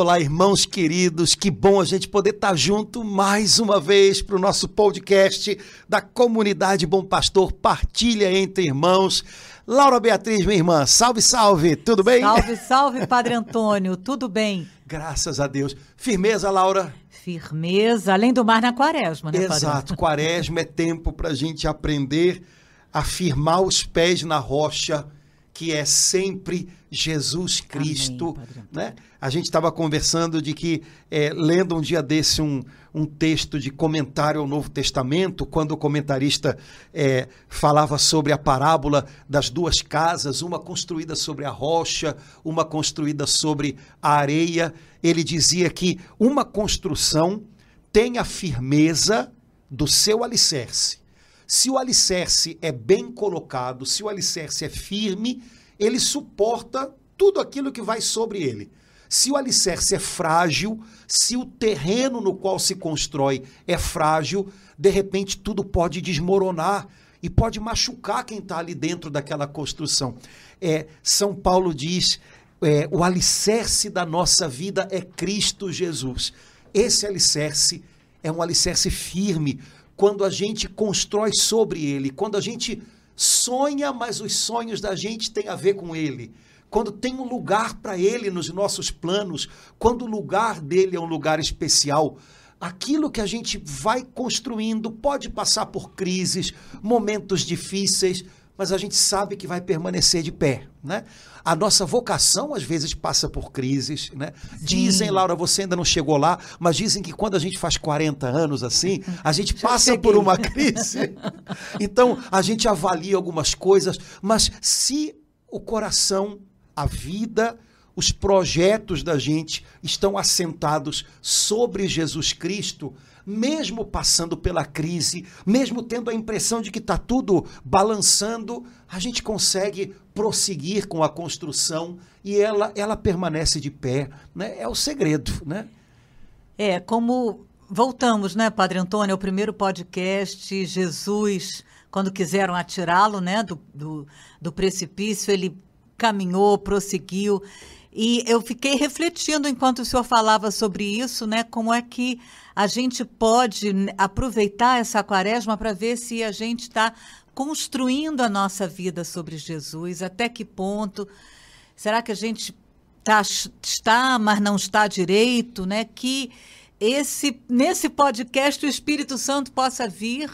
Olá, irmãos queridos, que bom a gente poder estar junto mais uma vez para o nosso podcast da comunidade Bom Pastor Partilha entre Irmãos. Laura Beatriz, minha irmã, salve, salve, tudo bem? Salve, salve, Padre Antônio, tudo bem? Graças a Deus. Firmeza, Laura? Firmeza, além do mar na quaresma, né, Exato, quaresma é tempo para a gente aprender a firmar os pés na rocha, que é sempre Jesus Cristo, Amém, né? A gente estava conversando de que, é, lendo um dia desse um, um texto de comentário ao Novo Testamento, quando o comentarista é, falava sobre a parábola das duas casas, uma construída sobre a rocha, uma construída sobre a areia, ele dizia que uma construção tem a firmeza do seu alicerce. Se o alicerce é bem colocado, se o alicerce é firme, ele suporta tudo aquilo que vai sobre ele. Se o alicerce é frágil, se o terreno no qual se constrói é frágil, de repente tudo pode desmoronar e pode machucar quem está ali dentro daquela construção. É, São Paulo diz: é, o alicerce da nossa vida é Cristo Jesus. Esse alicerce é um alicerce firme quando a gente constrói sobre ele, quando a gente sonha, mas os sonhos da gente têm a ver com ele quando tem um lugar para ele nos nossos planos, quando o lugar dele é um lugar especial, aquilo que a gente vai construindo pode passar por crises, momentos difíceis, mas a gente sabe que vai permanecer de pé, né? A nossa vocação às vezes passa por crises, né? Dizem, Laura, você ainda não chegou lá, mas dizem que quando a gente faz 40 anos assim, a gente passa por uma crise. Então, a gente avalia algumas coisas, mas se o coração a vida, os projetos da gente estão assentados sobre Jesus Cristo, mesmo passando pela crise, mesmo tendo a impressão de que está tudo balançando, a gente consegue prosseguir com a construção e ela, ela permanece de pé. Né? É o segredo, né? É, como voltamos, né, Padre Antônio, ao primeiro podcast, Jesus, quando quiseram atirá-lo, né, do, do, do precipício, ele caminhou, prosseguiu. E eu fiquei refletindo enquanto o senhor falava sobre isso, né? Como é que a gente pode aproveitar essa quaresma para ver se a gente está construindo a nossa vida sobre Jesus, até que ponto. Será que a gente tá, está, mas não está direito, né? Que esse, nesse podcast o Espírito Santo possa vir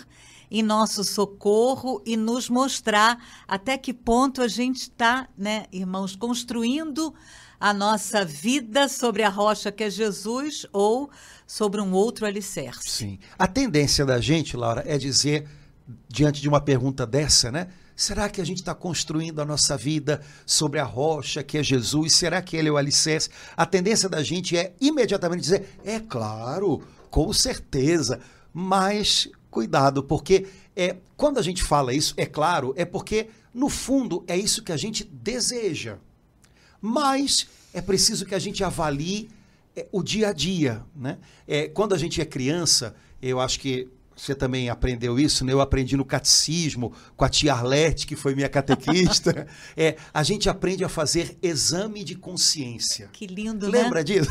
em nosso socorro e nos mostrar até que ponto a gente está, né, irmãos, construindo a nossa vida sobre a rocha que é Jesus ou sobre um outro alicerce. Sim. A tendência da gente, Laura, é dizer, diante de uma pergunta dessa, né? Será que a gente está construindo a nossa vida sobre a rocha que é Jesus? Será que ele é o alicerce? A tendência da gente é imediatamente dizer: é claro, com certeza. Mas cuidado, porque é, quando a gente fala isso, é claro, é porque, no fundo, é isso que a gente deseja. Mas é preciso que a gente avalie é, o dia a dia. Né? É, quando a gente é criança, eu acho que você também aprendeu isso, né? Eu aprendi no catecismo com a tia Arlete, que foi minha catequista. é, a gente aprende a fazer exame de consciência. Que lindo, Lembra né? disso?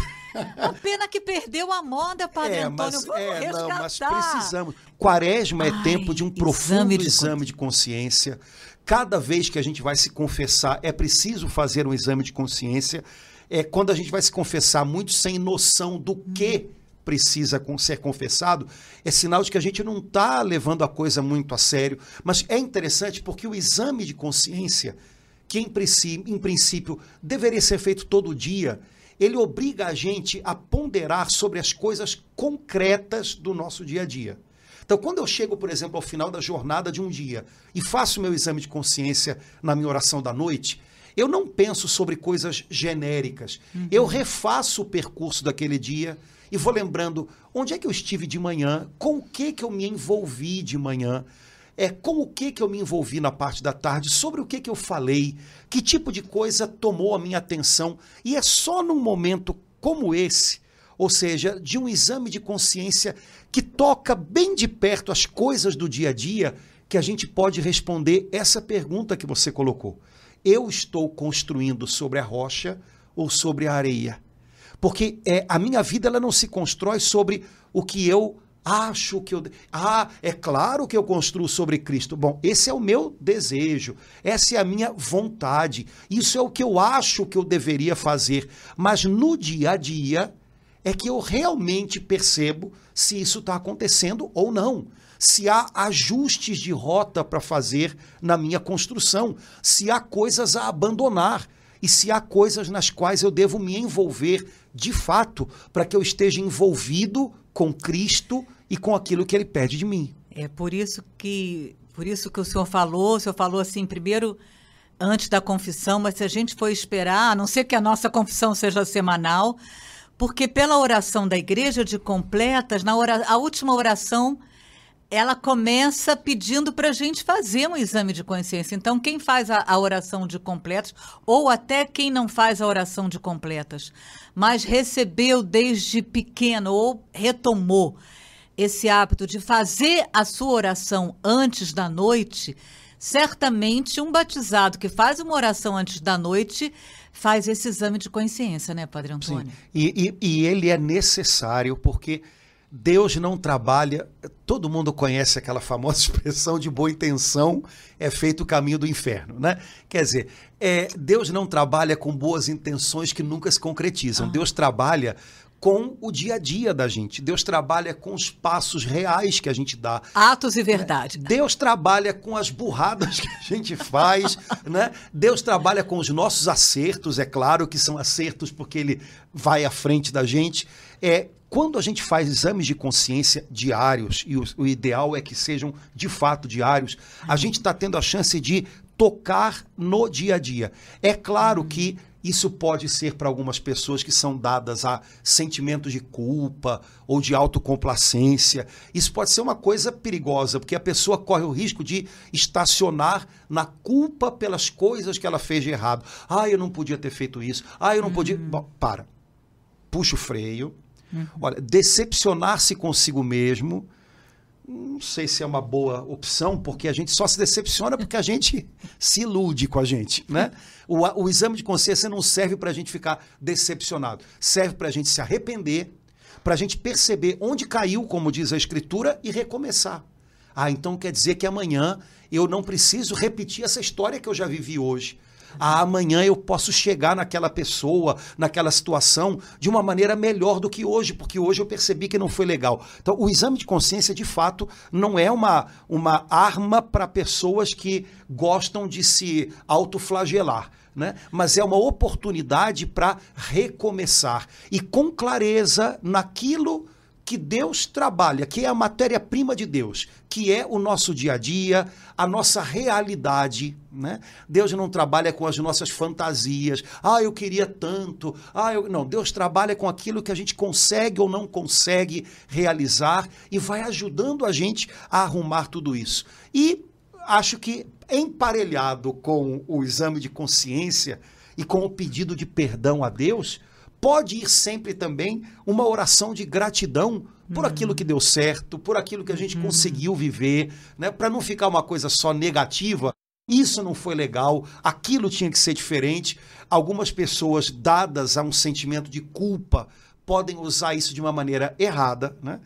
A pena que perdeu a moda, Padre é, Antônio. mas, Vamos é, resgatar. não, mas precisamos. Quaresma é Ai, tempo de um profundo exame de exame de consciência. Cada vez que a gente vai se confessar, é preciso fazer um exame de consciência. É quando a gente vai se confessar muito sem noção do que precisa ser confessado, é sinal de que a gente não está levando a coisa muito a sério. Mas é interessante porque o exame de consciência, que em princípio, em princípio deveria ser feito todo dia, ele obriga a gente a ponderar sobre as coisas concretas do nosso dia a dia. Então, quando eu chego, por exemplo, ao final da jornada de um dia e faço meu exame de consciência na minha oração da noite, eu não penso sobre coisas genéricas. Uhum. Eu refaço o percurso daquele dia e vou lembrando onde é que eu estive de manhã, com o que que eu me envolvi de manhã, é, com o que que eu me envolvi na parte da tarde, sobre o que que eu falei, que tipo de coisa tomou a minha atenção. E é só num momento como esse, ou seja, de um exame de consciência que toca bem de perto as coisas do dia a dia, que a gente pode responder essa pergunta que você colocou. Eu estou construindo sobre a rocha ou sobre a areia? Porque é, a minha vida ela não se constrói sobre o que eu acho que eu. Ah, é claro que eu construo sobre Cristo. Bom, esse é o meu desejo, essa é a minha vontade, isso é o que eu acho que eu deveria fazer. Mas no dia a dia é que eu realmente percebo se isso está acontecendo ou não. Se há ajustes de rota para fazer na minha construção, se há coisas a abandonar e se há coisas nas quais eu devo me envolver de fato para que eu esteja envolvido com Cristo e com aquilo que ele pede de mim. É por isso que por isso que o senhor falou, o senhor falou assim, primeiro antes da confissão, mas se a gente for esperar, a não ser que a nossa confissão seja semanal, porque pela oração da igreja de completas, na ora, a última oração ela começa pedindo para a gente fazer um exame de consciência. Então, quem faz a, a, oração de completas, ou até quem não faz a oração de completas, mas recebeu desde pequeno ou retomou esse hábito de fazer a sua oração antes da noite, certamente um batizado que faz uma oração antes da noite faz esse exame de consciência, né, Padre Antônio? Sim. E, e, e ele é necessário porque Deus não trabalha. Todo mundo conhece aquela famosa expressão de boa intenção é feito o caminho do inferno, né? Quer dizer, é, Deus não trabalha com boas intenções que nunca se concretizam. Ah. Deus trabalha com o dia a dia da gente. Deus trabalha com os passos reais que a gente dá. Atos e verdade. Deus trabalha com as burradas que a gente faz, né? Deus trabalha com os nossos acertos, é claro que são acertos porque ele vai à frente da gente. É, quando a gente faz exames de consciência diários, e o, o ideal é que sejam de fato diários, a gente está tendo a chance de tocar no dia a dia. É claro que isso pode ser para algumas pessoas que são dadas a sentimentos de culpa ou de autocomplacência. Isso pode ser uma coisa perigosa, porque a pessoa corre o risco de estacionar na culpa pelas coisas que ela fez de errado. Ah, eu não podia ter feito isso. Ah, eu não uhum. podia. Bom, para. Puxa o freio Uhum. Olha, decepcionar-se consigo mesmo, não sei se é uma boa opção, porque a gente só se decepciona porque a gente se ilude com a gente, né? O, o exame de consciência não serve para a gente ficar decepcionado, serve para a gente se arrepender, para a gente perceber onde caiu, como diz a Escritura, e recomeçar. Ah, então quer dizer que amanhã eu não preciso repetir essa história que eu já vivi hoje ah, amanhã eu posso chegar naquela pessoa, naquela situação, de uma maneira melhor do que hoje, porque hoje eu percebi que não foi legal. Então, o exame de consciência, de fato, não é uma, uma arma para pessoas que gostam de se autoflagelar. Né? Mas é uma oportunidade para recomeçar e com clareza naquilo que Deus trabalha, que é a matéria-prima de Deus, que é o nosso dia a dia, a nossa realidade. Né? Deus não trabalha com as nossas fantasias. Ah, eu queria tanto. Ah, eu... Não, Deus trabalha com aquilo que a gente consegue ou não consegue realizar e vai ajudando a gente a arrumar tudo isso. E acho que emparelhado com o exame de consciência e com o pedido de perdão a Deus, pode ir sempre também uma oração de gratidão por uhum. aquilo que deu certo, por aquilo que a gente uhum. conseguiu viver, né? para não ficar uma coisa só negativa. Isso não foi legal, aquilo tinha que ser diferente. Algumas pessoas, dadas a um sentimento de culpa, podem usar isso de uma maneira errada, né?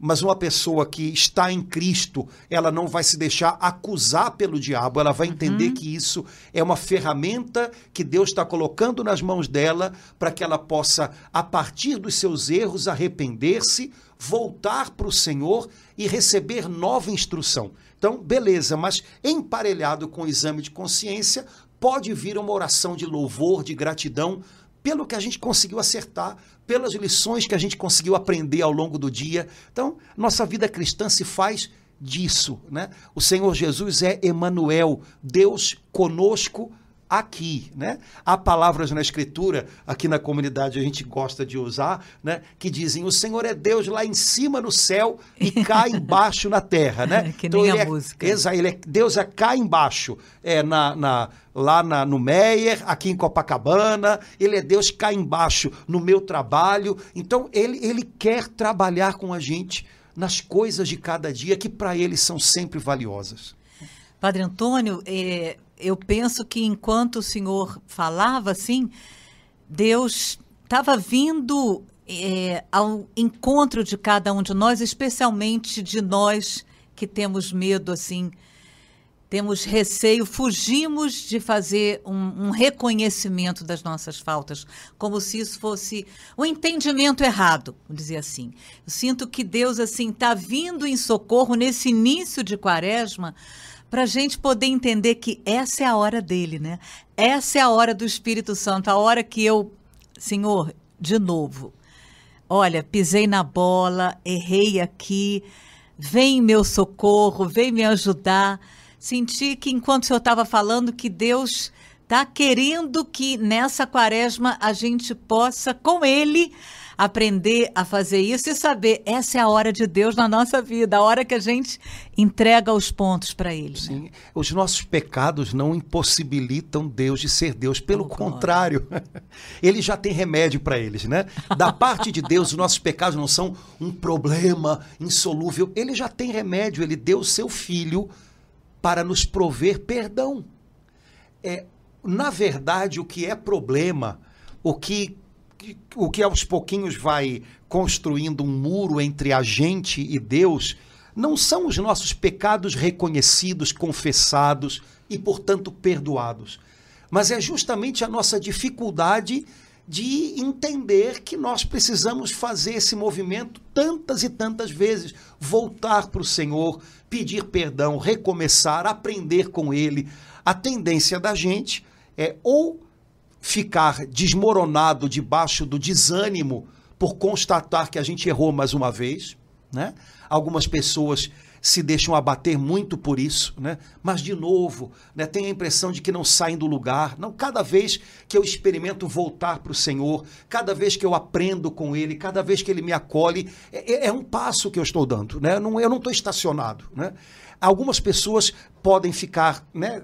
Mas uma pessoa que está em Cristo, ela não vai se deixar acusar pelo diabo, ela vai entender uhum. que isso é uma ferramenta que Deus está colocando nas mãos dela para que ela possa, a partir dos seus erros, arrepender-se, voltar para o Senhor e receber nova instrução. Então, beleza, mas emparelhado com o exame de consciência, pode vir uma oração de louvor, de gratidão pelo que a gente conseguiu acertar, pelas lições que a gente conseguiu aprender ao longo do dia. Então, nossa vida cristã se faz disso, né? O Senhor Jesus é Emanuel, Deus conosco aqui, né? Há palavras na escritura, aqui na comunidade a gente gosta de usar, né? Que dizem, o Senhor é Deus lá em cima no céu e cá embaixo na terra, né? que então, nem a é, música. Exa, ele é, Deus é cá embaixo, é na, na lá na, no Meyer, aqui em Copacabana, ele é Deus cá embaixo no meu trabalho. Então, ele, ele quer trabalhar com a gente nas coisas de cada dia que para ele são sempre valiosas. Padre Antônio, é, eu penso que enquanto o senhor falava assim, Deus estava vindo é, ao encontro de cada um de nós, especialmente de nós que temos medo, assim, temos receio, fugimos de fazer um, um, reconhecimento das nossas faltas, como se isso fosse um entendimento errado, vamos dizer assim. Eu sinto que Deus assim está vindo em socorro nesse início de quaresma para a gente poder entender que essa é a hora dele, né? Essa é a hora do Espírito Santo, a hora que eu, Senhor, de novo, olha, pisei na bola, errei aqui, vem meu socorro, vem me ajudar senti que enquanto o senhor estava falando que Deus está querendo que nessa quaresma a gente possa, com Ele, aprender a fazer isso e saber essa é a hora de Deus na nossa vida, a hora que a gente entrega os pontos para Ele. Né? Sim, né? os nossos pecados não impossibilitam Deus de ser Deus, pelo oh, contrário, Ele já tem remédio para eles, né? Da parte de Deus, os nossos pecados não são um problema insolúvel, Ele já tem remédio, Ele deu o seu Filho para nos prover perdão. É, na verdade, o que é problema, o que, o que aos pouquinhos vai construindo um muro entre a gente e Deus, não são os nossos pecados reconhecidos, confessados e, portanto, perdoados, mas é justamente a nossa dificuldade de entender que nós precisamos fazer esse movimento tantas e tantas vezes, voltar para o Senhor, pedir perdão, recomeçar, aprender com Ele. A tendência da gente é ou ficar desmoronado debaixo do desânimo por constatar que a gente errou mais uma vez, né? Algumas pessoas se deixam abater muito por isso, né? Mas de novo, né, tem a impressão de que não saem do lugar. Não, cada vez que eu experimento voltar para o Senhor, cada vez que eu aprendo com Ele, cada vez que Ele me acolhe, é, é, é um passo que eu estou dando, né? Não, eu não estou estacionado, né? Algumas pessoas podem ficar né,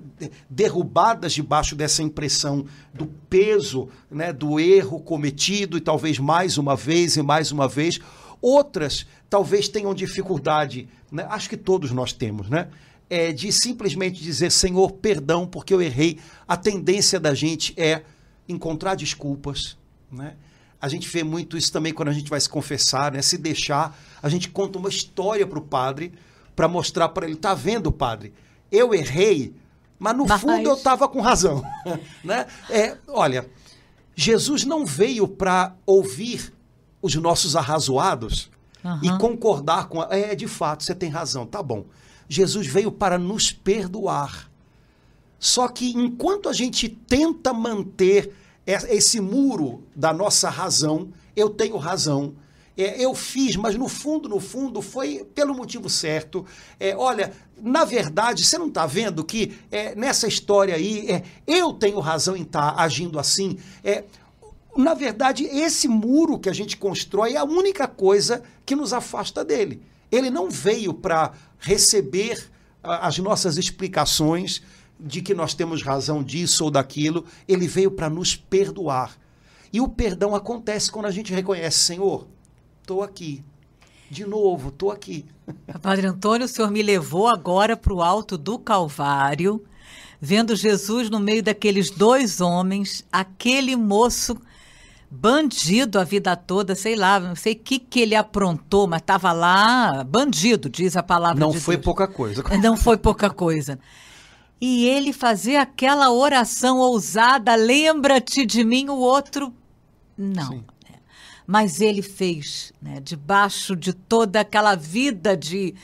derrubadas debaixo dessa impressão do peso, né, do erro cometido e talvez mais uma vez e mais uma vez. Outras talvez tenham dificuldade, né? acho que todos nós temos, né? É de simplesmente dizer, Senhor, perdão, porque eu errei. A tendência da gente é encontrar desculpas, né? A gente vê muito isso também quando a gente vai se confessar, né? Se deixar, a gente conta uma história para o padre para mostrar para ele, tá vendo, padre? Eu errei, mas no mas... fundo eu estava com razão, né? É, olha, Jesus não veio para ouvir os nossos arrazoados uhum. e concordar com. É, de fato, você tem razão, tá bom. Jesus veio para nos perdoar. Só que enquanto a gente tenta manter esse muro da nossa razão, eu tenho razão, é, eu fiz, mas no fundo, no fundo, foi pelo motivo certo. É, olha, na verdade, você não está vendo que é, nessa história aí, é, eu tenho razão em estar tá agindo assim. Na verdade, esse muro que a gente constrói é a única coisa que nos afasta dele. Ele não veio para receber as nossas explicações de que nós temos razão disso ou daquilo, ele veio para nos perdoar. E o perdão acontece quando a gente reconhece, Senhor, estou aqui. De novo, estou aqui. Padre Antônio, o senhor me levou agora para o alto do Calvário, vendo Jesus no meio daqueles dois homens, aquele moço bandido a vida toda, sei lá, não sei o que, que ele aprontou, mas estava lá, bandido, diz a palavra Não de foi Deus. pouca coisa. Não foi pouca coisa. E ele fazer aquela oração ousada, lembra-te de mim, o outro, não. Sim. Mas ele fez, né, debaixo de toda aquela vida de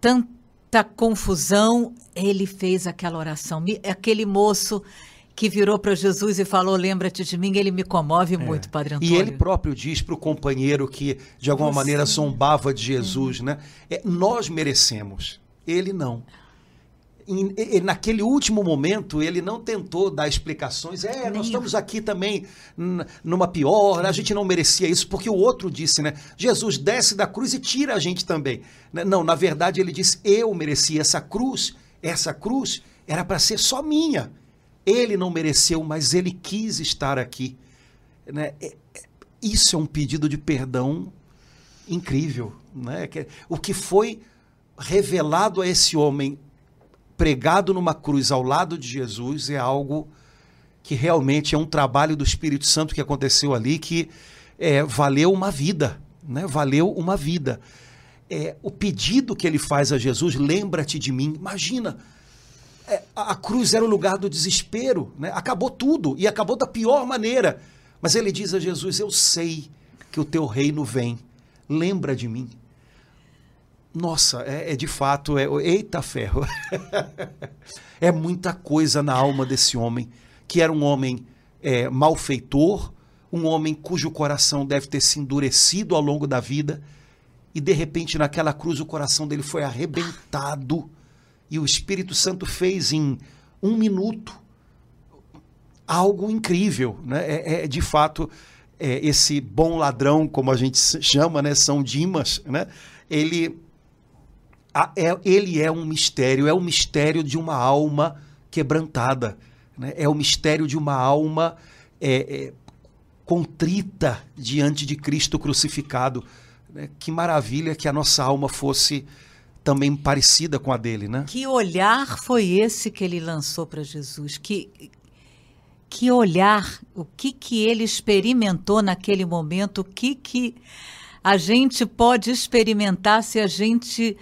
tanta confusão, ele fez aquela oração. Aquele moço que virou para Jesus e falou: Lembra-te de mim, ele me comove é. muito, Padre Antônio. E ele próprio diz para o companheiro que de alguma Você... maneira zombava de Jesus, é. né? É, nós merecemos, ele não. E, e, naquele último momento, ele não tentou dar explicações. É, nós estamos aqui também numa pior, a gente não merecia isso, porque o outro disse, né? Jesus desce da cruz e tira a gente também. Né? Não, na verdade, ele disse: Eu merecia essa cruz, essa cruz era para ser só minha. Ele não mereceu, mas ele quis estar aqui. Né? É, é, isso é um pedido de perdão incrível. Né? O que foi revelado a esse homem pregado numa cruz ao lado de Jesus é algo que realmente é um trabalho do Espírito Santo que aconteceu ali que é, valeu uma vida, né? Valeu uma vida. É, o pedido que ele faz a Jesus, lembra-te de mim. Imagina, é, a, a cruz era o lugar do desespero, né? Acabou tudo e acabou da pior maneira. Mas ele diz a Jesus: Eu sei que o teu reino vem. Lembra de mim. Nossa, é, é de fato, é, eita ferro. é muita coisa na alma desse homem, que era um homem é, malfeitor, um homem cujo coração deve ter se endurecido ao longo da vida, e de repente naquela cruz o coração dele foi arrebentado, e o Espírito Santo fez em um minuto algo incrível. Né? É, é de fato é, esse bom ladrão, como a gente chama, né? São Dimas, né? ele, a, é, ele é um mistério, é o um mistério de uma alma quebrantada. Né? É o mistério de uma alma é, é, contrita diante de Cristo crucificado. Né? Que maravilha que a nossa alma fosse também parecida com a dele, né? Que olhar foi esse que ele lançou para Jesus? Que que olhar, o que que ele experimentou naquele momento, o que que a gente pode experimentar se a gente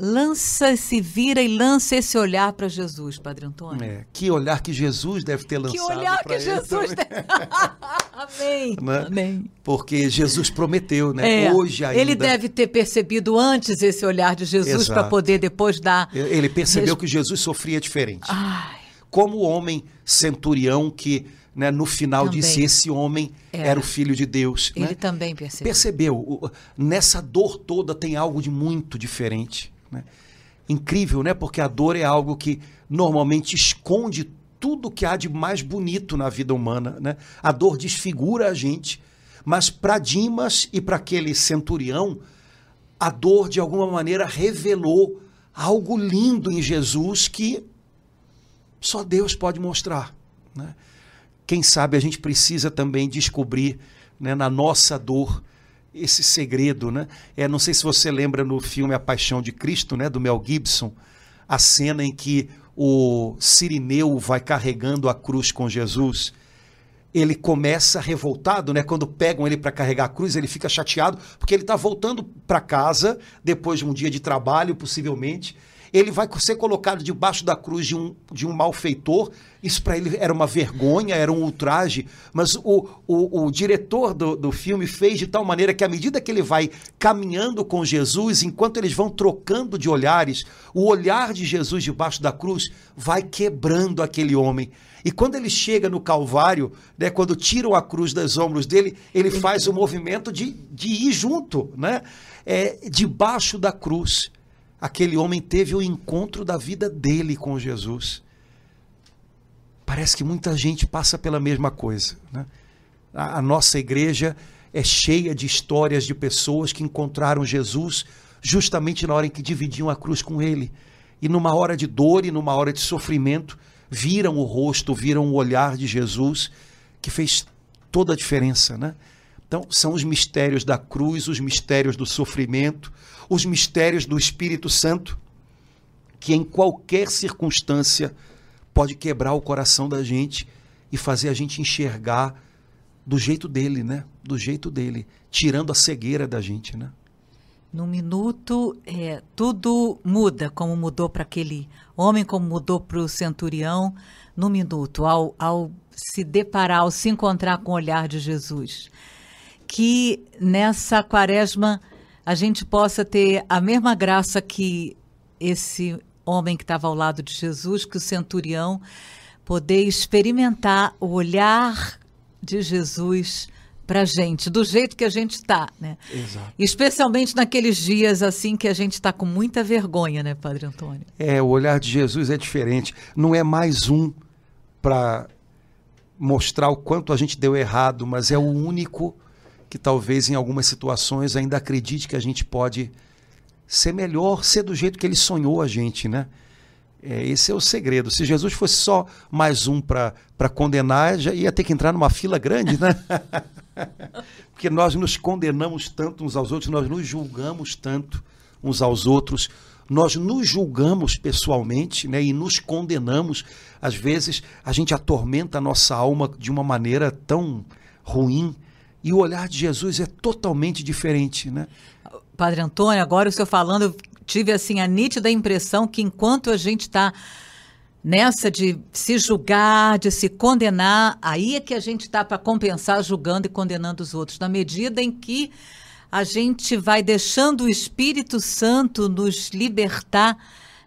lança, se vira e lança esse olhar para Jesus, Padre Antônio. É, que olhar que Jesus deve ter lançado. Que olhar que Jesus deve... Amém. Né? Amém. Porque Jesus prometeu, né? É, Hoje ainda. Ele deve ter percebido antes esse olhar de Jesus para poder depois dar. Ele percebeu que Jesus sofria diferente. Ai. Como o homem centurião que né, no final também. disse: Esse homem era. era o filho de Deus. Ele né? também percebeu. Percebeu. Nessa dor toda tem algo de muito diferente. Né? Incrível, né? Porque a dor é algo que normalmente esconde tudo que há de mais bonito na vida humana. Né? A dor desfigura a gente, mas para Dimas e para aquele centurião, a dor de alguma maneira revelou algo lindo em Jesus que só Deus pode mostrar. Né? Quem sabe a gente precisa também descobrir né, na nossa dor esse segredo, né? É, não sei se você lembra no filme A Paixão de Cristo, né, do Mel Gibson, a cena em que o Sirineu vai carregando a cruz com Jesus. Ele começa revoltado, né? Quando pegam ele para carregar a cruz, ele fica chateado porque ele está voltando para casa depois de um dia de trabalho, possivelmente, ele vai ser colocado debaixo da cruz de um, de um malfeitor. Isso para ele era uma vergonha, era um ultraje, mas o, o, o diretor do, do filme fez de tal maneira que, à medida que ele vai caminhando com Jesus, enquanto eles vão trocando de olhares, o olhar de Jesus debaixo da cruz vai quebrando aquele homem. E quando ele chega no Calvário, né, quando tiram a cruz dos ombros dele, ele faz o movimento de, de ir junto, né? É, debaixo da cruz aquele homem teve o encontro da vida dele com Jesus. Parece que muita gente passa pela mesma coisa. Né? A, a nossa igreja é cheia de histórias de pessoas que encontraram Jesus justamente na hora em que dividiam a cruz com ele. E numa hora de dor e numa hora de sofrimento, viram o rosto, viram o olhar de Jesus, que fez toda a diferença, né? Então, são os mistérios da cruz, os mistérios do sofrimento, os mistérios do Espírito Santo, que em qualquer circunstância pode quebrar o coração da gente e fazer a gente enxergar do jeito dele, né? Do jeito dele, tirando a cegueira da gente, né? Num minuto, é, tudo muda, como mudou para aquele homem, como mudou para o centurião. Num minuto, ao, ao se deparar, ao se encontrar com o olhar de Jesus. Que nessa quaresma a gente possa ter a mesma graça que esse homem que estava ao lado de Jesus, que o centurião, poder experimentar o olhar de Jesus para a gente, do jeito que a gente está, né? Exato. Especialmente naqueles dias assim que a gente está com muita vergonha, né, Padre Antônio? É, o olhar de Jesus é diferente. Não é mais um para mostrar o quanto a gente deu errado, mas é o único que talvez em algumas situações ainda acredite que a gente pode ser melhor, ser do jeito que ele sonhou a gente, né? É, esse é o segredo. Se Jesus fosse só mais um para condenar, já ia ter que entrar numa fila grande, né? Porque nós nos condenamos tanto uns aos outros, nós nos julgamos tanto uns aos outros, nós nos julgamos pessoalmente né, e nos condenamos. Às vezes, a gente atormenta a nossa alma de uma maneira tão ruim. E o olhar de Jesus é totalmente diferente. Né? Padre Antônio, agora o senhor falando, eu tive assim a nítida impressão que enquanto a gente está nessa de se julgar, de se condenar, aí é que a gente está para compensar julgando e condenando os outros. Na medida em que a gente vai deixando o Espírito Santo nos libertar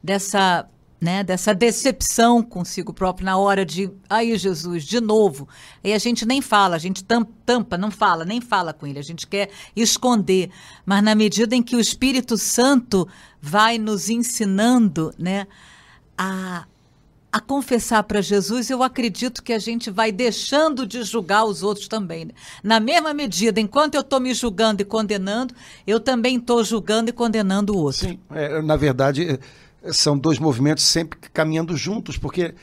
dessa, né, dessa decepção consigo próprio na hora de, aí Jesus, de novo. E a gente nem fala, a gente tampa, não fala, nem fala com ele, a gente quer esconder. Mas na medida em que o Espírito Santo vai nos ensinando, né, a a confessar para Jesus, eu acredito que a gente vai deixando de julgar os outros também. Né? Na mesma medida, enquanto eu estou me julgando e condenando, eu também estou julgando e condenando o outro. Sim, é, na verdade, são dois movimentos sempre caminhando juntos, porque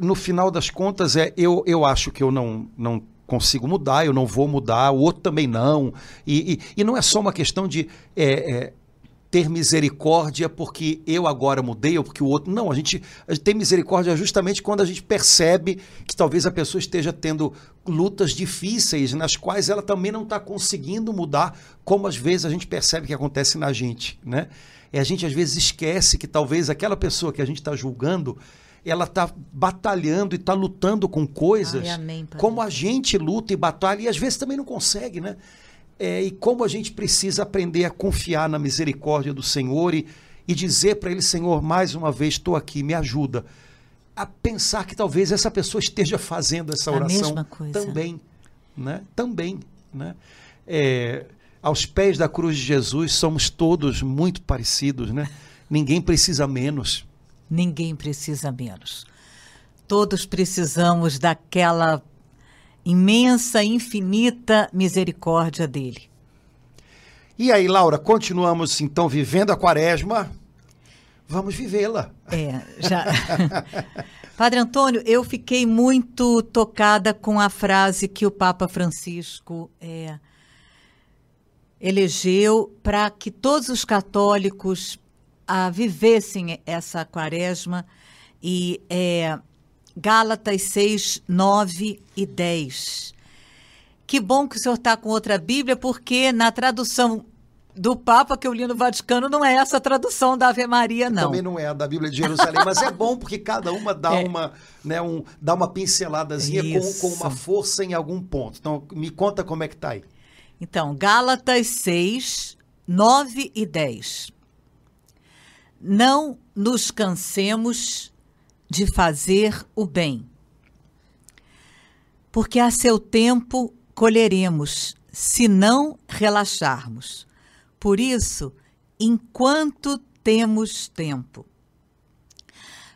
no final das contas, é, eu, eu acho que eu não, não consigo mudar, eu não vou mudar, o outro também não. E, e, e não é só uma questão de. É, é, ter misericórdia porque eu agora mudei ou porque o outro. Não, a gente, a gente tem misericórdia justamente quando a gente percebe que talvez a pessoa esteja tendo lutas difíceis nas quais ela também não está conseguindo mudar, como às vezes a gente percebe que acontece na gente, né? E a gente às vezes esquece que talvez aquela pessoa que a gente está julgando ela está batalhando e está lutando com coisas Ai, amém, como a gente luta e batalha e às vezes também não consegue, né? É, e como a gente precisa aprender a confiar na misericórdia do Senhor e, e dizer para Ele, Senhor, mais uma vez estou aqui, me ajuda. A pensar que talvez essa pessoa esteja fazendo essa oração também. Né? Também. Né? É, aos pés da cruz de Jesus somos todos muito parecidos, né? Ninguém precisa menos. Ninguém precisa menos. Todos precisamos daquela imensa, infinita misericórdia dele. E aí, Laura, continuamos então vivendo a quaresma. Vamos vivê-la. É, já. Padre Antônio, eu fiquei muito tocada com a frase que o Papa Francisco é, elegeu para que todos os católicos a, vivessem essa quaresma e é, Gálatas 6, 9 e 10. Que bom que o senhor está com outra Bíblia, porque na tradução do Papa que eu li no Vaticano não é essa a tradução da Ave Maria, não. Também não é a da Bíblia de Jerusalém, mas é bom porque cada uma dá é. uma, né, um, dá uma pinceladazinha com, com uma força em algum ponto. Então, me conta como é que tá aí. Então, Gálatas 6, 9 e 10. Não nos cansemos de fazer o bem. Porque a seu tempo colheremos, se não relaxarmos. Por isso, enquanto temos tempo,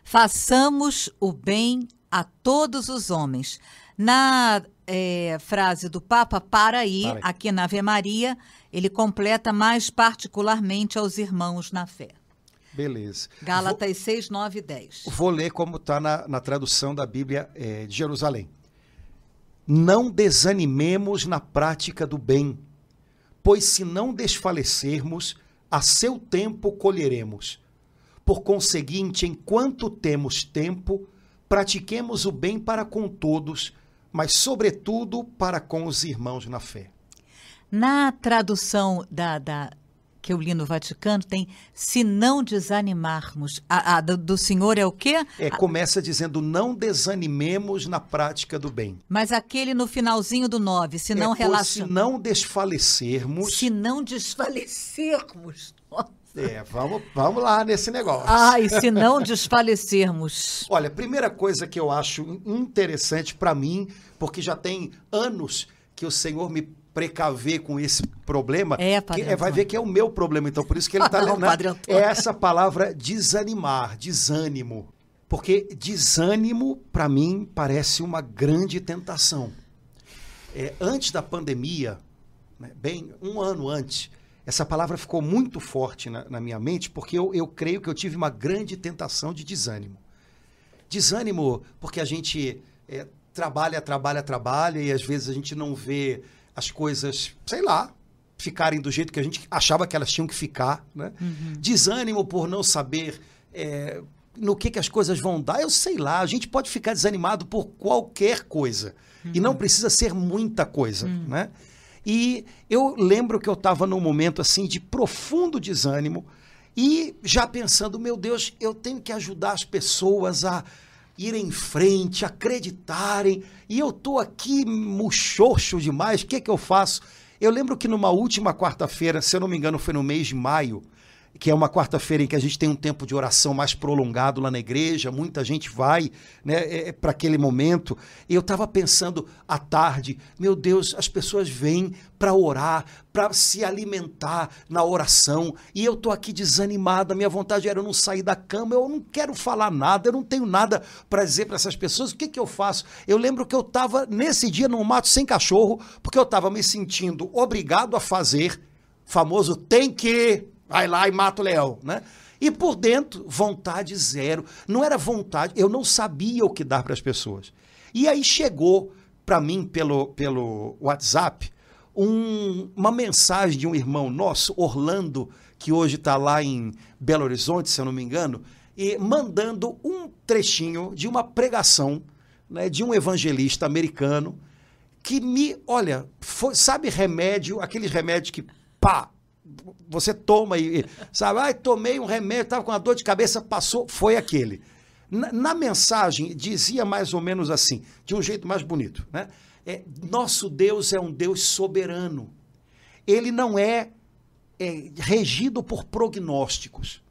façamos o bem a todos os homens. Na é, frase do Papa, para aí, para aí, aqui na Ave Maria, ele completa mais particularmente aos irmãos na fé. Beleza. Gálatas vou, 6, 9 e 10. Vou ler como está na, na, tradução da Bíblia é, de Jerusalém. Não desanimemos na prática do bem, pois se não desfalecermos, a seu tempo colheremos. Por conseguinte, enquanto temos tempo, pratiquemos o bem para com todos, mas, sobretudo, para com os irmãos na fé. Na tradução da, da que eu li no Vaticano tem se não desanimarmos. A, a do, do, Senhor é o quê? É, começa dizendo não desanimemos na prática do bem. Mas aquele no finalzinho do 9, se não é, Se não desfalecermos. Se não desfalecermos. É, vamos, vamos lá nesse negócio. Ah, e se não desfalecermos? Olha, primeira coisa que eu acho interessante para mim, porque já tem anos que o Senhor me precaver com esse problema, é, que, é, vai ver que é o meu problema. Então, por isso que ele está lendo. É essa palavra desanimar, desânimo. Porque desânimo, para mim, parece uma grande tentação. É, antes da pandemia, né, bem um ano antes, essa palavra ficou muito forte na, na minha mente, porque eu, eu creio que eu tive uma grande tentação de desânimo. Desânimo, porque a gente é, trabalha, trabalha, trabalha, e às vezes a gente não vê as coisas, sei lá, ficarem do jeito que a gente achava que elas tinham que ficar, né? Uhum. Desânimo por não saber é, no que, que as coisas vão dar, eu sei lá. A gente pode ficar desanimado por qualquer coisa. E não precisa ser muita coisa, né? E eu lembro que eu estava num momento assim de profundo desânimo e já pensando, meu Deus, eu tenho que ajudar as pessoas a irem em frente, acreditarem. E eu tô aqui muxoxo demais, o que é que eu faço? Eu lembro que numa última quarta-feira, se eu não me engano, foi no mês de maio, que é uma quarta-feira em que a gente tem um tempo de oração mais prolongado lá na igreja, muita gente vai né, para aquele momento. Eu estava pensando à tarde, meu Deus, as pessoas vêm para orar, para se alimentar na oração, e eu estou aqui desanimada, minha vontade era eu não sair da cama, eu não quero falar nada, eu não tenho nada para dizer para essas pessoas, o que, que eu faço? Eu lembro que eu estava nesse dia no mato sem cachorro, porque eu estava me sentindo obrigado a fazer, famoso tem que vai lá e mata o leão, né? E por dentro, vontade zero. Não era vontade, eu não sabia o que dar para as pessoas. E aí chegou para mim pelo, pelo WhatsApp um, uma mensagem de um irmão nosso, Orlando, que hoje está lá em Belo Horizonte, se eu não me engano, e mandando um trechinho de uma pregação né, de um evangelista americano que me, olha, foi, sabe remédio, aqueles remédios que pá, você toma e, sabe, ai, tomei um remédio, estava com uma dor de cabeça, passou, foi aquele. Na, na, mensagem dizia mais ou menos assim, de um jeito mais bonito, né? É, nosso Deus é um Deus soberano. Ele não é, é regido por prognósticos.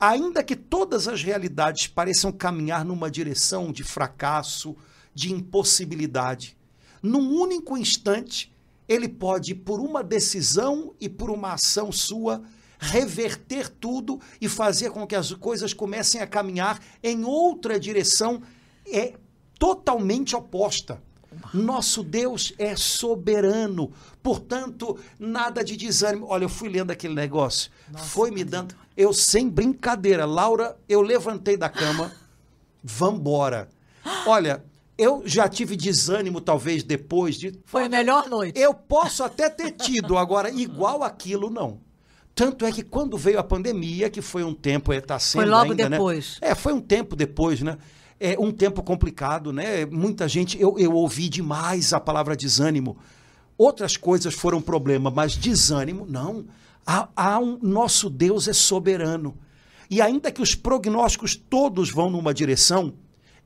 Ainda que todas as realidades pareçam caminhar numa direção de fracasso, de impossibilidade, num único instante ele pode, por uma decisão e por uma ação sua, reverter tudo e fazer com que as coisas comecem a caminhar em outra direção é totalmente oposta. Nosso Deus é soberano, portanto, nada de desânimo. Olha, eu fui lendo aquele negócio, Nossa, foi me dando. Eu, sem brincadeira, Laura, eu levantei da cama, vambora. Olha, eu já tive desânimo, talvez, depois de. Foi a melhor noite. Eu posso até ter tido, agora, igual aquilo, não. Tanto é que quando veio a pandemia, que foi um tempo, está é, sendo. Foi logo ainda, né? depois. Né? É, foi um tempo depois, né? É um tempo complicado, né? Muita gente. Eu, eu ouvi demais a palavra desânimo. Outras coisas foram problema, mas desânimo, não. Há, há um, nosso Deus é soberano. E ainda que os prognósticos todos vão numa direção,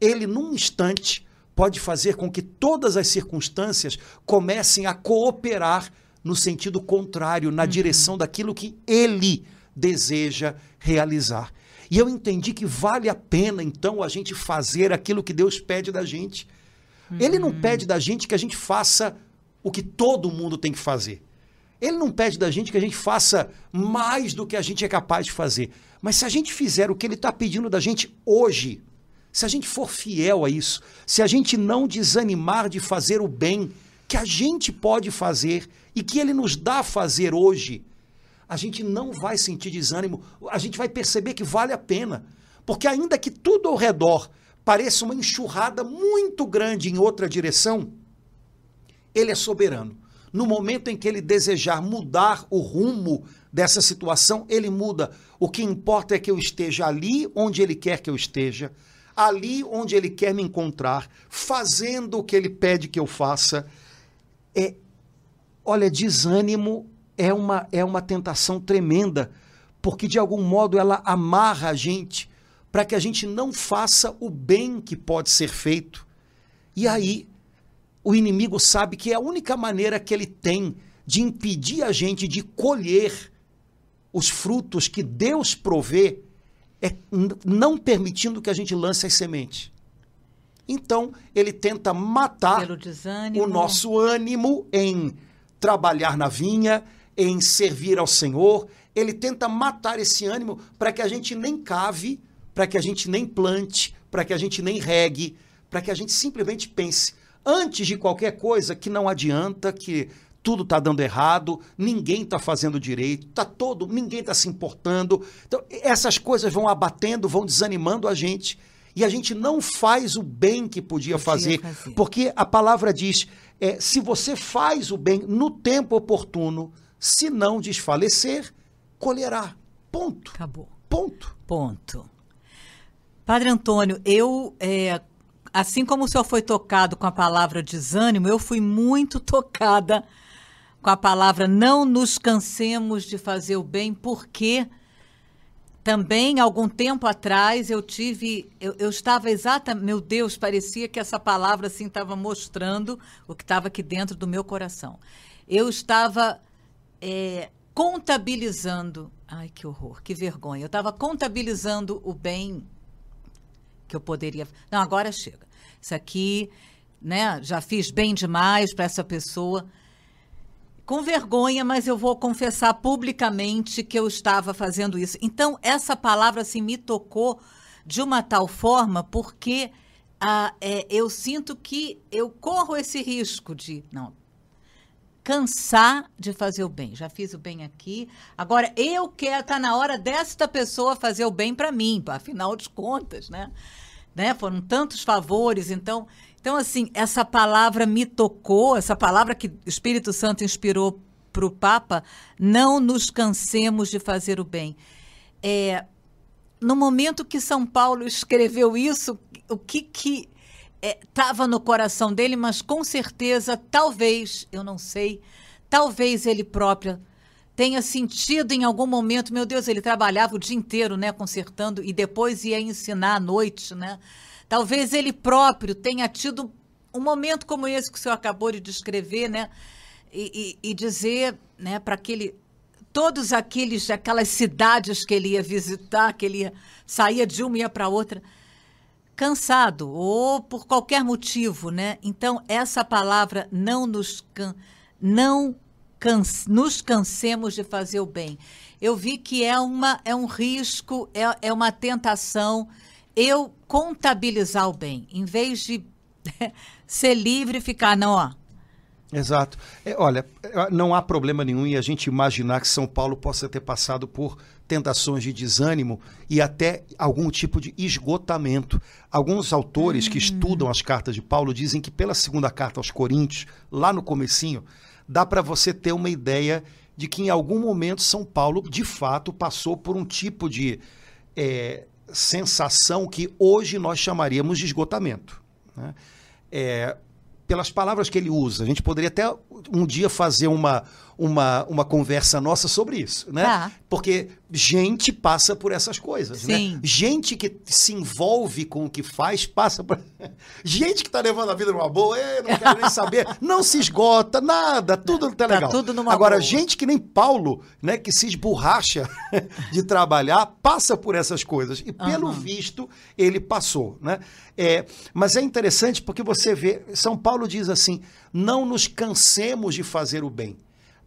ele, num instante, pode fazer com que todas as circunstâncias comecem a cooperar no sentido contrário, na uhum. direção daquilo que ele deseja realizar. E eu entendi que vale a pena, então, a gente fazer aquilo que Deus pede da gente. Uhum. Ele não uhum. pede da gente que a gente faça o que todo mundo tem que fazer. Ele não pede da gente que a gente faça mais do que a gente é capaz de fazer. Mas se a gente fizer o que ele está pedindo da gente hoje, se a gente for fiel a isso, se a gente não desanimar de fazer o bem que a gente pode fazer e que ele nos dá a fazer hoje, a gente não vai sentir desânimo, a gente vai perceber que vale a pena. Porque ainda que tudo ao redor pareça uma enxurrada muito grande em outra direção, ele é soberano. No momento em que ele desejar mudar o rumo dessa situação, ele muda. O que importa é que eu esteja ali onde ele quer que eu esteja ali onde ele quer me encontrar, fazendo o que ele pede que eu faça. É, olha, desânimo é uma, é uma tentação tremenda, porque de algum modo ela amarra a gente para que a gente não faça o bem que pode ser feito. E aí, o inimigo sabe que é a única maneira que ele tem de impedir a gente de colher os frutos que Deus provê é não permitindo que a gente lance as sementes. Então, ele tenta matar o nosso ânimo em trabalhar na vinha, em servir ao Senhor. Ele tenta matar esse ânimo para que a gente nem cave, para que a gente nem plante, para que a gente nem regue, para que a gente simplesmente pense, antes de qualquer coisa, que não adianta, que tudo está dando errado, ninguém está fazendo direito, tá todo, ninguém está se importando. Então, essas coisas vão abatendo, vão desanimando a gente. E a gente não faz o bem que podia, podia fazer, fazer, porque a palavra diz: é, se você faz o bem no tempo oportuno, se não desfalecer, colherá. Ponto. Acabou. Ponto. Ponto. Padre Antônio, eu, é, assim como o senhor foi tocado com a palavra desânimo, eu fui muito tocada com a palavra não nos cansemos de fazer o bem, porque também, algum tempo atrás, eu tive. Eu, eu estava exatamente. Meu Deus, parecia que essa palavra assim estava mostrando o que estava aqui dentro do meu coração. Eu estava é, contabilizando. Ai, que horror, que vergonha. Eu estava contabilizando o bem que eu poderia. Não, agora chega. Isso aqui, né? Já fiz bem demais para essa pessoa com vergonha, mas eu vou confessar publicamente que eu estava fazendo isso. Então, essa palavra assim, me tocou de uma tal forma porque ah, é, eu sinto que eu corro esse risco de não cansar de fazer o bem. Já fiz o bem aqui, agora eu quero tá na hora desta pessoa fazer o bem para mim, afinal de contas, né? né? Foram tantos favores, então então, assim, essa palavra me tocou, essa palavra que o Espírito Santo inspirou para o Papa, não nos cansemos de fazer o bem. É, no momento que São Paulo escreveu isso, o que que estava é, no coração dele, mas com certeza, talvez, eu não sei, talvez ele próprio tenha sentido em algum momento, meu Deus, ele trabalhava o dia inteiro, né, consertando e depois ia ensinar à noite, né? Talvez ele próprio tenha tido um momento como esse que o senhor acabou de descrever, né? E, e, e dizer, né, para aquele todos aqueles aquelas cidades que ele ia visitar, que ele ia, saía de uma e ia para outra, cansado ou por qualquer motivo, né? Então essa palavra não nos can, não canse, nos cansemos de fazer o bem. Eu vi que é uma é um risco, é, é uma tentação eu contabilizar o bem, em vez de ser livre e ficar, não, ó. Exato. É, olha, não há problema nenhum em a gente imaginar que São Paulo possa ter passado por tentações de desânimo e até algum tipo de esgotamento. Alguns autores que estudam as cartas de Paulo dizem que pela segunda carta aos Coríntios, lá no comecinho, dá para você ter uma ideia de que em algum momento São Paulo, de fato, passou por um tipo de é, sensação que hoje nós chamaríamos de esgotamento. Né? É, pelas palavras que ele usa, a gente poderia até um dia fazer uma, uma, uma conversa nossa sobre isso, né? Tá. Porque gente passa por essas coisas, né? Sim. Gente que se envolve com o que faz passa por... Gente que tá levando a vida numa boa, "Ê, não quero nem saber, não se esgota, nada, tudo tá Tá legal. tudo numa Agora, boa. gente que nem Paulo, né, que se esborracha de trabalhar, passa por essas coisas. E pelo Aham. visto, ele passou, né? É, mas é interessante porque você vê, São Paulo diz assim, não nos cansemos de fazer o bem.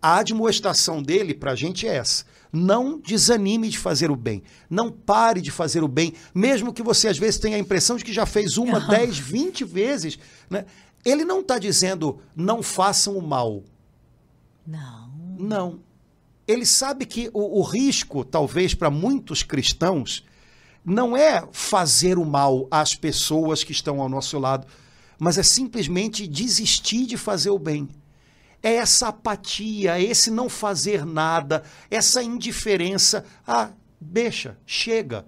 A admoestação dele para a gente é essa. Não desanime de fazer o bem. Não pare de fazer o bem, mesmo que você às vezes tenha a impressão de que já fez uma, dez, vinte vezes. Né? Ele não está dizendo não façam o mal. Não. Não. Ele sabe que o, o risco, talvez, para muitos cristãos, não é fazer o mal às pessoas que estão ao nosso lado, mas é simplesmente desistir de fazer o bem. É essa apatia, esse não fazer nada, essa indiferença. Ah, deixa, chega.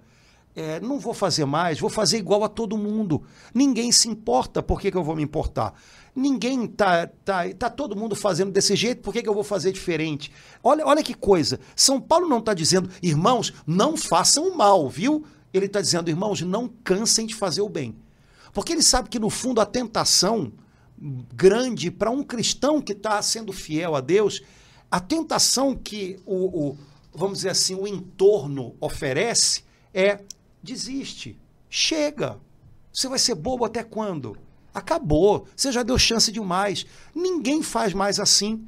É, não vou fazer mais, vou fazer igual a todo mundo. Ninguém se importa, por que, que eu vou me importar? Ninguém tá, tá, tá todo mundo fazendo desse jeito, por que, que eu vou fazer diferente? Olha, olha que coisa. São Paulo não está dizendo, irmãos, não façam o mal, viu? Ele está dizendo, irmãos, não cansem de fazer o bem. Porque ele sabe que, no fundo, a tentação grande para um cristão que está sendo fiel a Deus, a tentação que o, o, vamos dizer assim, o entorno oferece é desiste, chega. Você vai ser bobo até quando? Acabou. Você já deu chance demais. Ninguém faz mais assim.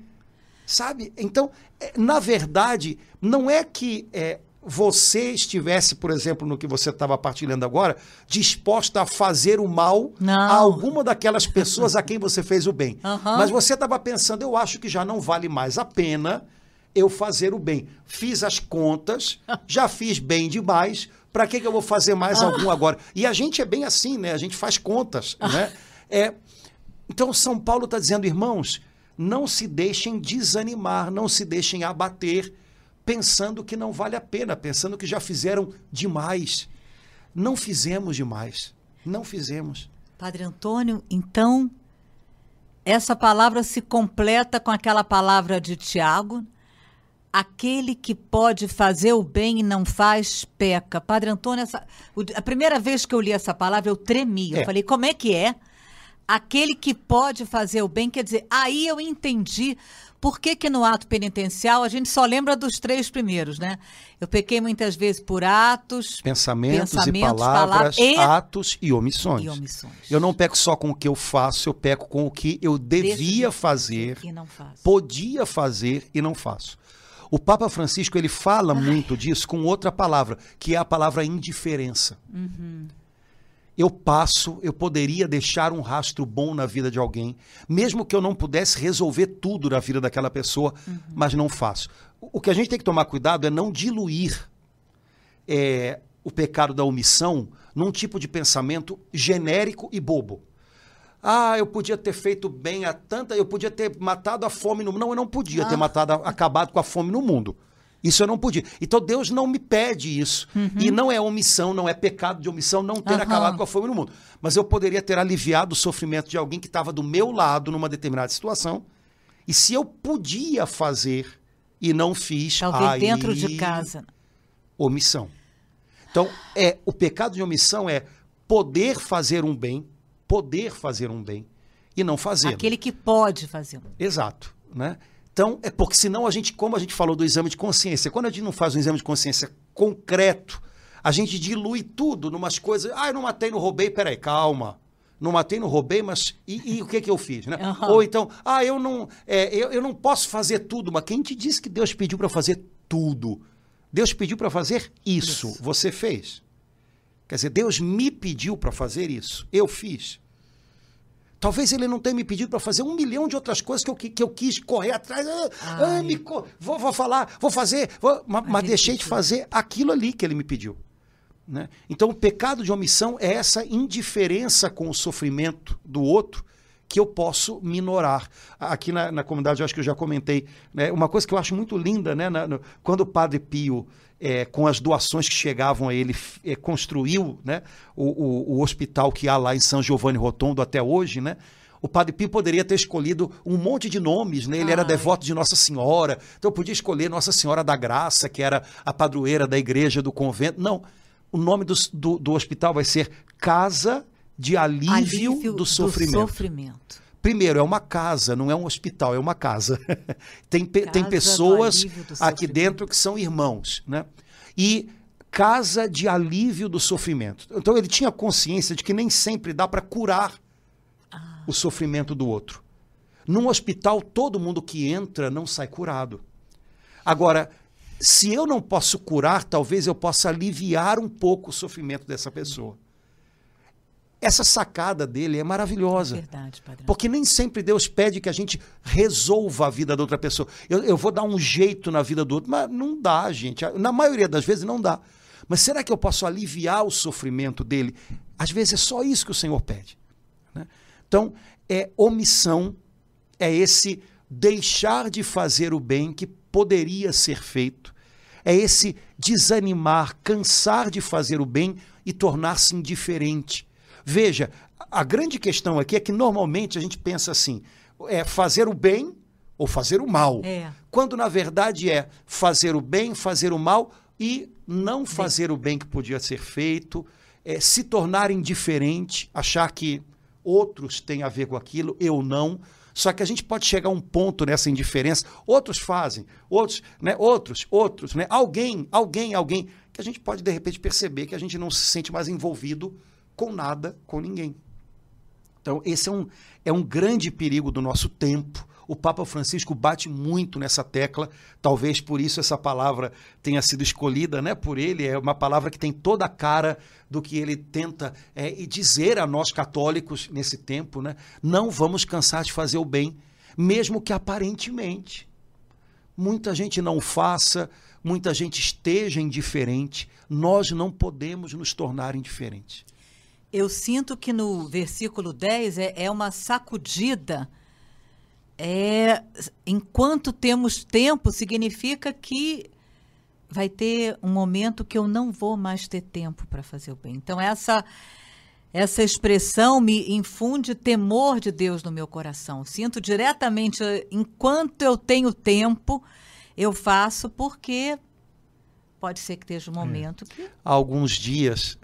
Sabe? Então, é, na verdade, não é que é, você estivesse, por exemplo, no que você estava partilhando agora, disposta a fazer o mal Não. a alguma daquelas pessoas a quem você fez o bem. Aham. Mas você estava pensando, eu acho que já não vale mais a pena eu fazer o bem. Fiz as contas, já fiz bem demais, para que, que eu vou fazer mais algum agora? E a gente é bem assim, né? A gente faz contas, né? É, então, São Paulo está dizendo, irmãos, não se deixem desanimar, não se deixem abater, pensando que não vale a pena, pensando que já fizeram demais. Não fizemos demais. Não fizemos. Padre Antônio, então, essa palavra se completa com aquela palavra de Tiago. Aquele que pode fazer o bem e não faz, peca. Padre Antônio, essa, a primeira vez que eu li essa palavra, eu tremi. Eu É. falei, como é que é? Aquele que pode fazer o bem, quer dizer, aí eu entendi por que, que no ato penitencial a gente só lembra dos três primeiros, né? Eu pequei muitas vezes por atos Pensamentos, Pensamentos, e palavras, palavras e- atos e omissões. e omissões. Eu não peco só com o que eu faço, eu peco com o que eu devia fazer, E não faço. podia fazer e não faço. O Papa Francisco ele fala muito disso com outra palavra, que é a palavra indiferença. Eu passo, eu poderia deixar um rastro bom na vida de alguém, mesmo que eu não pudesse resolver tudo na vida daquela pessoa, mas não faço. O que a gente tem que tomar cuidado é não diluir é, o pecado da omissão num tipo de pensamento genérico e bobo. Ah, eu podia ter feito bem a tanta, eu podia ter matado a fome no mundo. Não, eu não podia ter matado, acabado com a fome no mundo. Isso eu não podia. Então Deus não me pede isso. E não é omissão, não é pecado de omissão não ter acabado com a fome no mundo. Mas eu poderia ter aliviado o sofrimento de alguém que estava do meu lado numa determinada situação. E se eu podia fazer e não fiz, Talvez aí dentro de casa. omissão. Então, é o pecado de omissão é poder fazer um bem, poder fazer um bem e não fazer. Aquele que pode fazer. um Exato, né? Então, é porque senão a gente, como a gente falou do exame de consciência, quando a gente não faz um exame de consciência concreto, a gente dilui tudo numas coisas. Ah, eu não matei, não roubei, peraí, calma. Não matei, não roubei, mas e, e o que que eu fiz, né? Aham. Ou então, ah, eu não, é, eu, eu não posso fazer tudo, mas quem te disse que Deus pediu para fazer tudo? Deus pediu para fazer isso, Isso. você fez. Quer dizer, Deus me pediu para fazer isso, eu fiz. Talvez ele não tenha me pedido para fazer um milhão de outras coisas que eu, que eu quis correr atrás. Ah, ah, me co- vou, vou falar, vou fazer, vou- ma- mas, ele deixei de fazer aquilo ali que ele me pediu. né? Então, o pecado de omissão é essa indiferença com o sofrimento do outro que eu posso minorar. Aqui na, na comunidade, eu acho que eu já comentei, né, uma coisa que eu acho muito linda, né, na- no- quando o Padre Pio, é, com as doações que chegavam a ele, é, construiu né, o, o- o hospital que há lá em São Giovanni Rotondo até hoje, né? O Padre Pio poderia ter escolhido um monte de nomes, né? Ele era Ai. devoto de Nossa Senhora, então podia escolher Nossa Senhora da Graça, que era a padroeira da igreja do convento. Não, o nome do, do, do hospital vai ser Casa de Alívio, do Sofrimento. sofrimento. Primeiro, é uma casa, não é um hospital, é uma casa. tem, pe- tem Casa do pessoas aqui dentro que são irmãos, né? E casa de alívio do sofrimento. Então ele tinha consciência de que nem sempre dá para curar Ah. o sofrimento do outro. Num hospital, todo mundo que entra não sai curado. Agora, se eu não posso curar, talvez eu possa aliviar um pouco o sofrimento dessa pessoa. Essa sacada dele é maravilhosa. Verdade, padre. Porque nem sempre Deus pede que a gente resolva a vida da outra pessoa. Eu, eu vou dar um jeito na vida do outro, mas não dá, gente. Na maioria das vezes não dá. Mas será que eu posso aliviar o sofrimento dele? Às vezes é só isso que o Senhor pede. né? Então, é omissão, é esse deixar de fazer o bem que poderia ser feito, é esse desanimar, cansar de fazer o bem e tornar-se indiferente. Veja, a grande questão aqui é que normalmente a gente pensa assim: é fazer o bem ou fazer o mal. É. Quando na verdade é fazer o bem, fazer o mal e não fazer o bem que podia ser feito, é, se tornar indiferente, achar que outros têm a ver com aquilo, eu não. Só que a gente pode chegar a um ponto nessa indiferença. Outros fazem, outros, né? Outros, outros, né? Alguém, alguém, alguém que a gente pode de repente perceber que a gente não se sente mais envolvido com nada, com ninguém. Então, esse é um, é um grande perigo do nosso tempo. O Papa Francisco bate muito nessa tecla, talvez por isso essa palavra tenha sido escolhida né, por ele. É uma palavra que tem toda a cara do que ele tenta é, dizer a nós católicos nesse tempo. Né? Não vamos cansar de fazer o bem, mesmo que aparentemente muita gente não faça, muita gente esteja indiferente. Nós não podemos nos tornar indiferentes. Eu sinto que no versículo 10 é, é uma sacudida é, enquanto temos tempo, significa que vai ter um momento que eu não vou mais ter tempo para fazer o bem. Então, essa, essa expressão me infunde temor de Deus no meu coração. Sinto diretamente, enquanto eu tenho tempo, eu faço porque pode ser que esteja um momento é. que. Há alguns dias,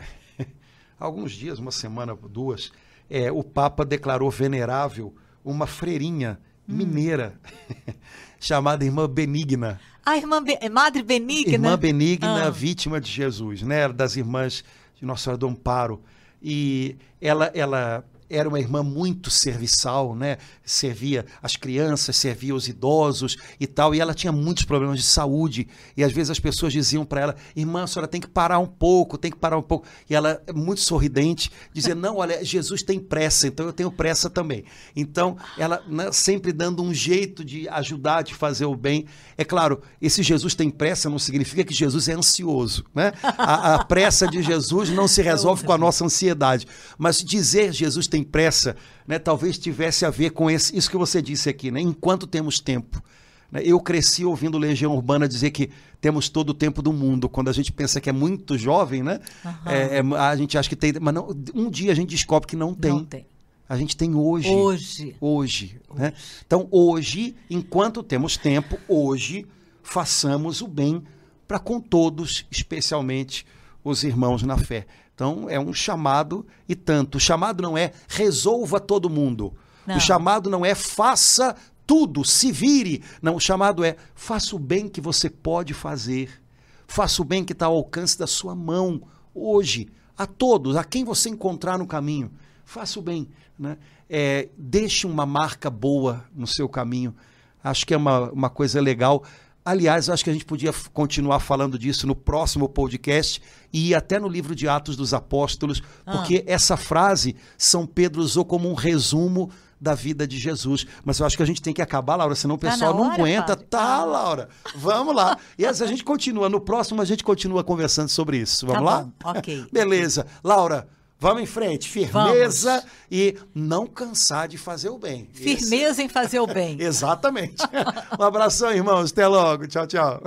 alguns dias, uma semana, duas, é, o Papa declarou venerável uma freirinha hum. mineira chamada Irmã Benigna. A irmã Be Madre Benigna? Irmã Benigna, ah. vítima de Jesus, né? Das irmãs de Nossa Senhora do Amparo. E ela, ela era uma irmã muito serviçal, né? Servia as crianças, servia os idosos e tal. E ela tinha muitos problemas de saúde. E às vezes as pessoas diziam para ela: Irmã, a senhora tem que parar um pouco, tem que parar um pouco. E ela, muito sorridente, dizia: Não, olha, Jesus tem pressa, então eu tenho pressa também. Então, ela né, sempre dando um jeito de ajudar, de fazer o bem. É claro, esse Jesus tem pressa não significa que Jesus é ansioso, né? A, a pressa de Jesus não se resolve com a nossa ansiedade. Mas dizer Jesus tem tem pressa, né, talvez tivesse a ver com esse, isso que você disse aqui, né, enquanto temos tempo. Né. Eu cresci ouvindo Legião Urbana dizer que temos todo o tempo do mundo. Quando a gente pensa que é muito jovem, né? Uhum. É, a gente acha que tem. Mas não, um dia a gente descobre que não tem. Não tem. A gente tem hoje. Hoje. Hoje. Né? Então, hoje, enquanto temos tempo, hoje, façamos o bem para com todos, especialmente os irmãos na fé. Então, é um chamado e tanto. O chamado não é resolva todo mundo. Não. O chamado não é faça tudo, se vire. Não, o chamado é faça o bem que você pode fazer. Faça o bem que está ao alcance da sua mão hoje. A todos, a quem você encontrar no caminho. Faça o bem. Né? É, deixe uma marca boa no seu caminho. Acho que é uma, uma coisa legal. Aliás, acho que a gente podia continuar falando disso no próximo podcast e até no livro de Atos dos Apóstolos, porque ah. essa frase São Pedro usou como um resumo da vida de Jesus. Mas eu acho que a gente tem que acabar, Laura, senão o tá pessoal tá não hora, aguenta. Padre? Tá, Laura. Vamos lá. E a gente continua. No próximo a gente continua conversando sobre isso. Vamos tá lá? Ok. Beleza. Laura, Vamos em frente, firmeza Vamos. e não cansar de fazer o bem. Firmeza Esse... em fazer o bem. Exatamente. um abração, irmãos. Até logo. Tchau, tchau.